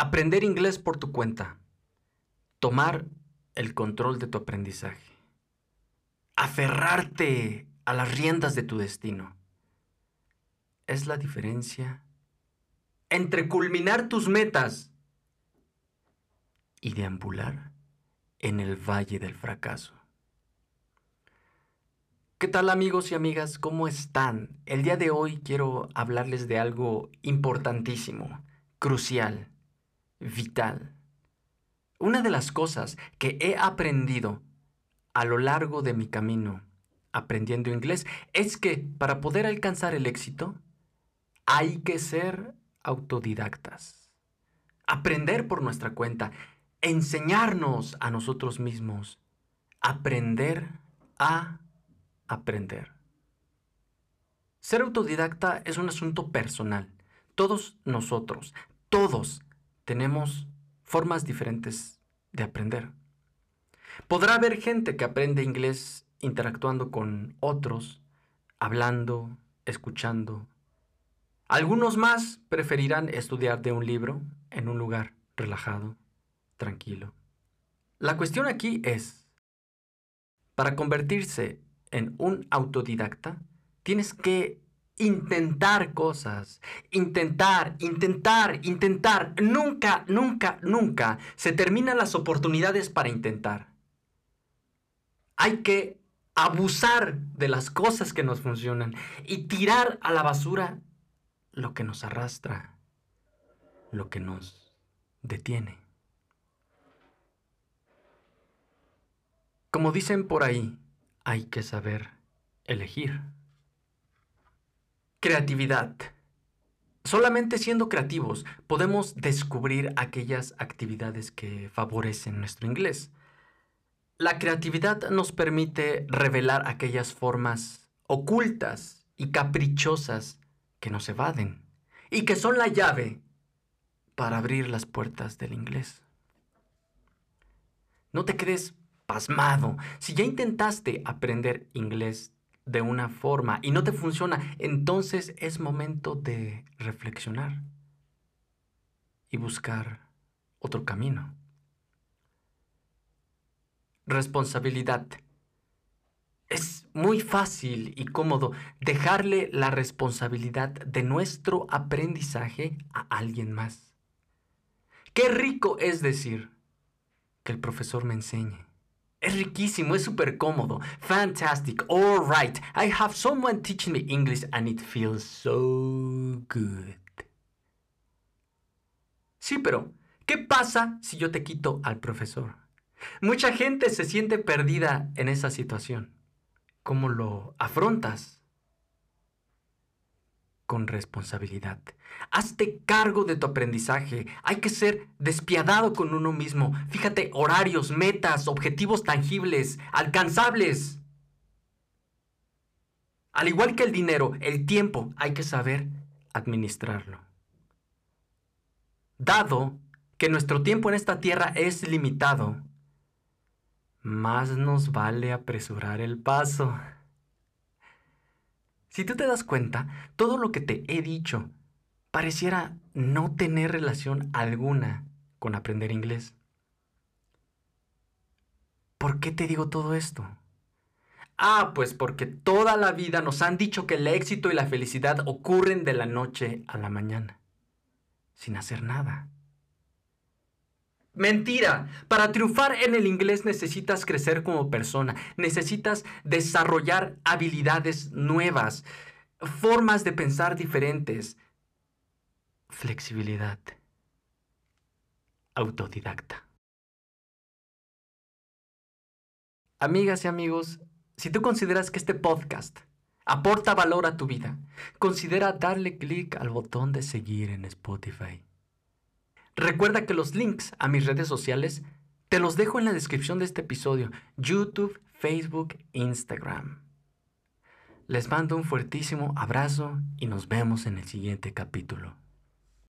Aprender inglés por tu cuenta. Tomar el control de tu aprendizaje. Aferrarte a las riendas de tu destino. Es la diferencia entre culminar tus metas y deambular en el valle del fracaso. ¿Qué tal amigos y amigas? ¿Cómo están? El día de hoy quiero hablarles de algo importantísimo, crucial vital. Una de las cosas que he aprendido a lo largo de mi camino aprendiendo inglés es que para poder alcanzar el éxito hay que ser autodidactas. Aprender por nuestra cuenta, enseñarnos a nosotros mismos, aprender a aprender. Ser autodidacta es un asunto personal. Todos nosotros, todos tenemos formas diferentes de aprender. Podrá haber gente que aprende inglés interactuando con otros, hablando, escuchando. Algunos más preferirán estudiar de un libro en un lugar relajado, tranquilo. La cuestión aquí es, para convertirse en un autodidacta, tienes que intentar cosas, intentar, intentar, intentar. Nunca, nunca, nunca se terminan las oportunidades para intentar. Hay que abusar de las cosas que nos funcionan y tirar a la basura lo que nos arrastra, lo que nos detiene. Como dicen por ahí, hay que saber elegir. Creatividad. Solamente siendo creativos podemos descubrir aquellas actividades que favorecen nuestro inglés. La creatividad nos permite revelar aquellas formas ocultas y caprichosas que nos evaden y que son la llave para abrir las puertas del inglés. No te quedes pasmado. Si ya intentaste aprender inglés de una forma y no te funciona, entonces es momento de reflexionar y buscar otro camino. Responsabilidad. Es muy fácil y cómodo dejarle la responsabilidad de nuestro aprendizaje a alguien más. Qué rico es decir que el profesor me enseñe. Es riquísimo, es súper cómodo. Fantastic. All right. I have someone teaching me English and it feels so good. Sí, pero, ¿qué pasa si yo te quito al profesor? Mucha gente se siente perdida en esa situación. ¿Cómo lo afrontas? Con responsabilidad. Hazte cargo de tu aprendizaje. Hay que ser despiadado con uno mismo. Fíjate horarios, metas, objetivos tangibles, alcanzables. Al igual que el dinero, el tiempo, hay que saber administrarlo. Dado que nuestro tiempo en esta tierra es limitado, más nos vale apresurar el paso. Si tú te das cuenta, todo lo que te he dicho pareciera no tener relación alguna con aprender inglés. ¿Por qué te digo todo esto? Ah, pues porque toda la vida nos han dicho que el éxito y la felicidad ocurren de la noche a la mañana, sin hacer nada. Mentira. Para triunfar en el inglés necesitas crecer como persona, necesitas desarrollar habilidades nuevas, formas de pensar diferentes, flexibilidad, autodidacta. Amigas y amigos, si tú consideras que este podcast aporta valor a tu vida, considera darle clic al botón de seguir en Spotify. Recuerda que los links a mis redes sociales te los dejo en la descripción de este episodio. YouTube, Facebook, Instagram. Les mando un fuertísimo abrazo y nos vemos en el siguiente capítulo.